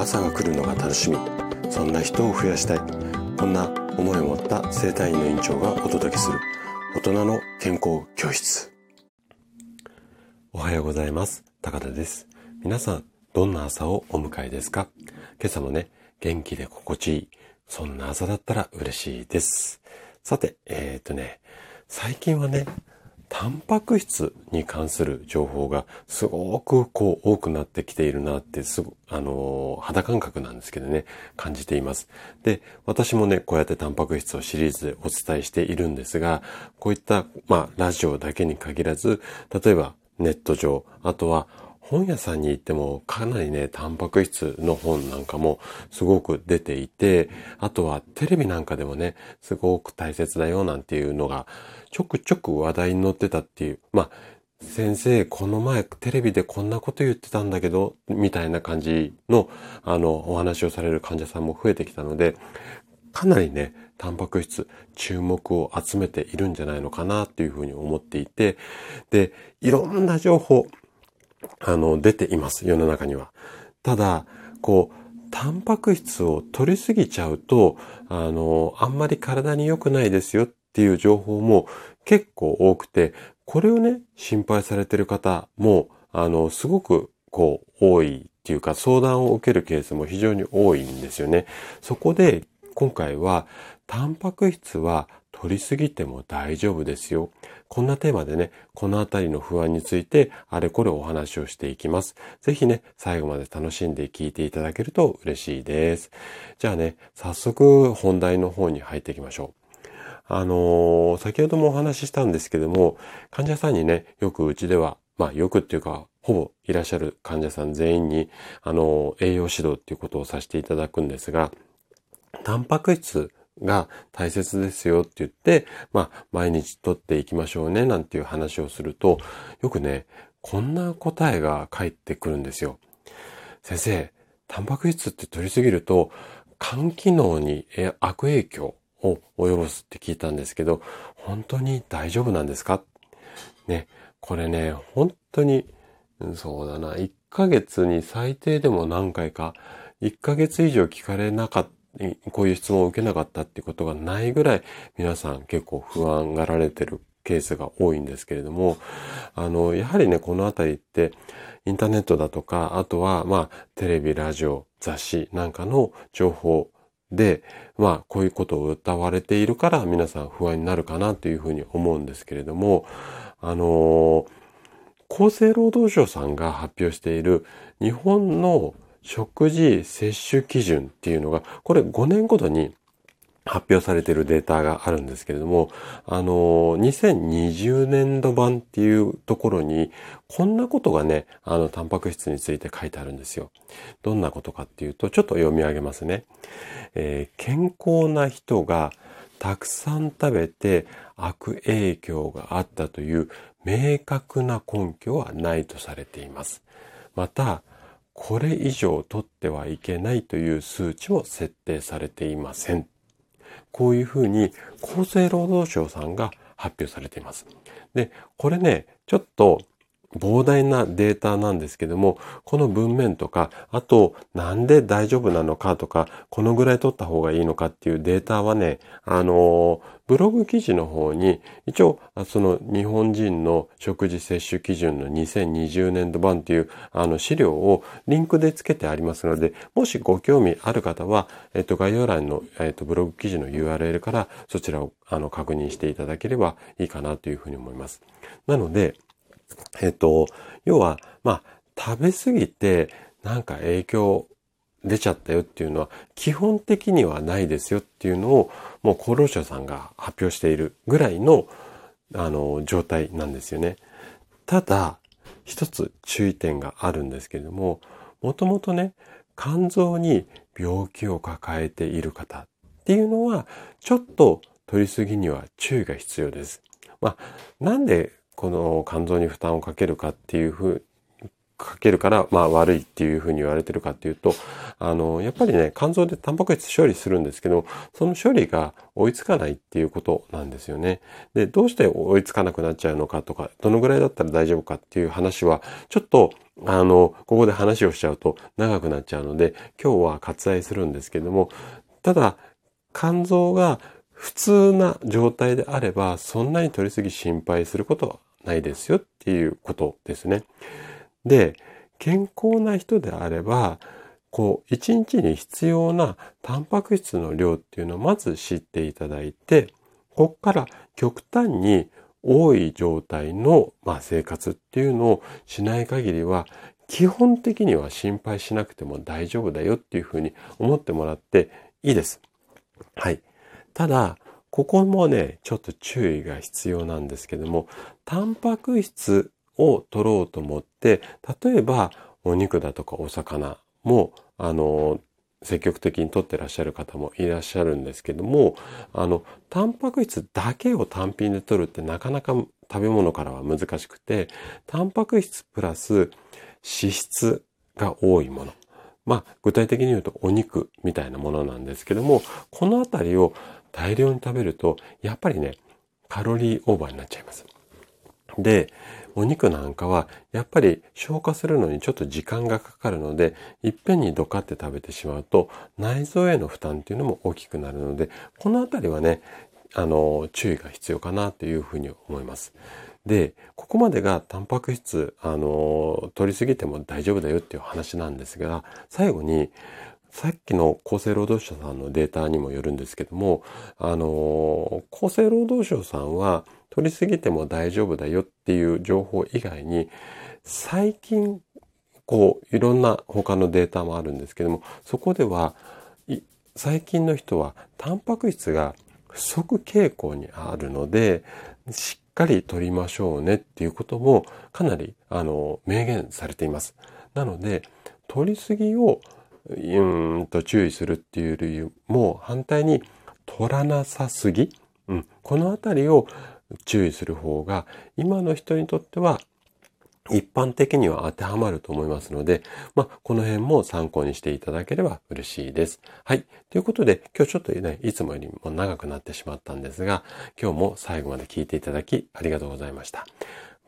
朝が来るのが楽しみ。そんな人を増やしたい。こんな思いを持った生体院の院長がお届けする。大人の健康教室。おはようございます。高田です。皆さんどんな朝をお迎えですか？今朝もね元気で心地いい。そんな朝だったら嬉しいです。さてえっ、ー、とね最近はねタンパク質に関する情報がすごくこう多くなってきているなってすご、あのー、肌感覚なんですけどね、感じています。で、私もね、こうやってタンパク質をシリーズでお伝えしているんですが、こういった、まあ、ラジオだけに限らず、例えばネット上、あとは本屋さんに行ってもかなりね、タンパク質の本なんかもすごく出ていて、あとはテレビなんかでもね、すごく大切だよなんていうのがちょくちょく話題に載ってたっていう、まあ、先生、この前テレビでこんなこと言ってたんだけど、みたいな感じの、あの、お話をされる患者さんも増えてきたので、かなりね、タンパク質、注目を集めているんじゃないのかなっていうふうに思っていて、で、いろんな情報、あの、出ています、世の中には。ただ、こう、タンパク質を取りすぎちゃうと、あの、あんまり体に良くないですよっていう情報も結構多くて、これをね、心配されてる方も、あの、すごくこう、多いっていうか、相談を受けるケースも非常に多いんですよね。そこで、今回は、タンパク質は取りすぎても大丈夫ですよ。こんなテーマでね、このあたりの不安について、あれこれお話をしていきます。ぜひね、最後まで楽しんで聞いていただけると嬉しいです。じゃあね、早速本題の方に入っていきましょう。あのー、先ほどもお話ししたんですけども、患者さんにね、よくうちでは、まあよくっていうか、ほぼいらっしゃる患者さん全員に、あのー、栄養指導っていうことをさせていただくんですが、タンパク質が大切ですよって言って、まあ、毎日取っていきましょうね、なんていう話をすると、よくね、こんな答えが返ってくるんですよ。先生、タンパク質って取りすぎると、肝機能に悪影響を及ぼすって聞いたんですけど、本当に大丈夫なんですか？ね、これね、本当に、そうだな、1ヶ月に最低でも何回か、1ヶ月以上聞かれなかった、こういう質問を受けなかったってことがないぐらい皆さん結構不安がられてるケースが多いんですけれども、あの、やはりね、このあたりって、インターネットだとか、あとは、まあ、テレビ、ラジオ、雑誌なんかの情報で、まあ、こういうことを歌われているから皆さん不安になるかなというふうに思うんですけれども、あの、厚生労働省さんが発表している日本の食事摂取基準っていうのが、これ5年ごとに発表されているデータがあるんですけれども、あの、2020年度版っていうところに、こんなことがね、あの、タンパク質について書いてあるんですよ。どんなことかっていうと、ちょっと読み上げますね。えー、健康な人がたくさん食べて悪影響があったという明確な根拠はないとされています。また、これ以上取ってはいけないという数値も設定されていません。こういうふうに厚生労働省さんが発表されています。で、これね、ちょっと膨大なデータなんですけども、この文面とか、あと、なんで大丈夫なのかとか、このぐらい取った方がいいのかっていうデータはね、あの、ブログ記事の方に、一応、その日本人の食事摂取基準の2020年度版っていう、あの、資料をリンクで付けてありますので、もしご興味ある方は、えっと、概要欄の、えっと、ブログ記事の URL からそちらを、あの、確認していただければいいかなというふうに思います。なので、えっと、要は、まあ、食べ過ぎてなんか影響出ちゃったよっていうのは基本的にはないですよっていうのをもう厚労省さんが発表しているぐらいのあの状態なんですよね。ただ一つ注意点があるんですけれどももともとね肝臓に病気を抱えている方っていうのはちょっと取りすぎには注意が必要です。まあ、なんでこの肝臓に負担をかけるかっていうふうかけるから、まあ悪いっていうふうに言われてるかっていうと、あの、やっぱりね、肝臓でタンパク質処理するんですけど、その処理が追いつかないっていうことなんですよね。で、どうして追いつかなくなっちゃうのかとか、どのぐらいだったら大丈夫かっていう話は、ちょっと、あの、ここで話をしちゃうと長くなっちゃうので、今日は割愛するんですけども、ただ、肝臓が普通な状態であれば、そんなに取りすぎ心配することはないですよっていうことですね。で、健康な人であれば、こう、一日に必要なタンパク質の量っていうのをまず知っていただいて、こっから極端に多い状態の、まあ、生活っていうのをしない限りは、基本的には心配しなくても大丈夫だよっていうふうに思ってもらっていいです。はい。ただ、ここもね、ちょっと注意が必要なんですけども、タンパク質を取ろうと思って、例えばお肉だとかお魚も、あの、積極的に取ってらっしゃる方もいらっしゃるんですけども、あの、タンパク質だけを単品で取るってなかなか食べ物からは難しくて、タンパク質プラス脂質が多いもの。まあ、具体的に言うとお肉みたいなものなんですけども、このあたりを大量に食べると、やっぱりね、カロリーオーバーになっちゃいます。で、お肉なんかはやっぱり消化するのにちょっと時間がかかるので、いっぺんにドカって食べてしまうと内臓への負担っていうのも大きくなるので、このあたりはね、あの、注意が必要かなというふうに思います。で、ここまでがタンパク質、あの、取りすぎても大丈夫だよっていう話なんですが、最後に、さっきの厚生労働省さんのデータにもよるんですけども、あの、厚生労働省さんは取りすぎても大丈夫だよっていう情報以外に、最近、こう、いろんな他のデータもあるんですけども、そこでは、最近の人はタンパク質が不足傾向にあるので、しっかり取りましょうねっていうこともかなり、あの、明言されています。なので、取りすぎをうんと注意するっていう理由も反対に取らなさすぎ、うん、このあたりを注意する方が今の人にとっては一般的には当てはまると思いますので、まあ、この辺も参考にしていただければ嬉しいです。はい。ということで、今日ちょっとね、いつもよりも長くなってしまったんですが、今日も最後まで聞いていただきありがとうございました。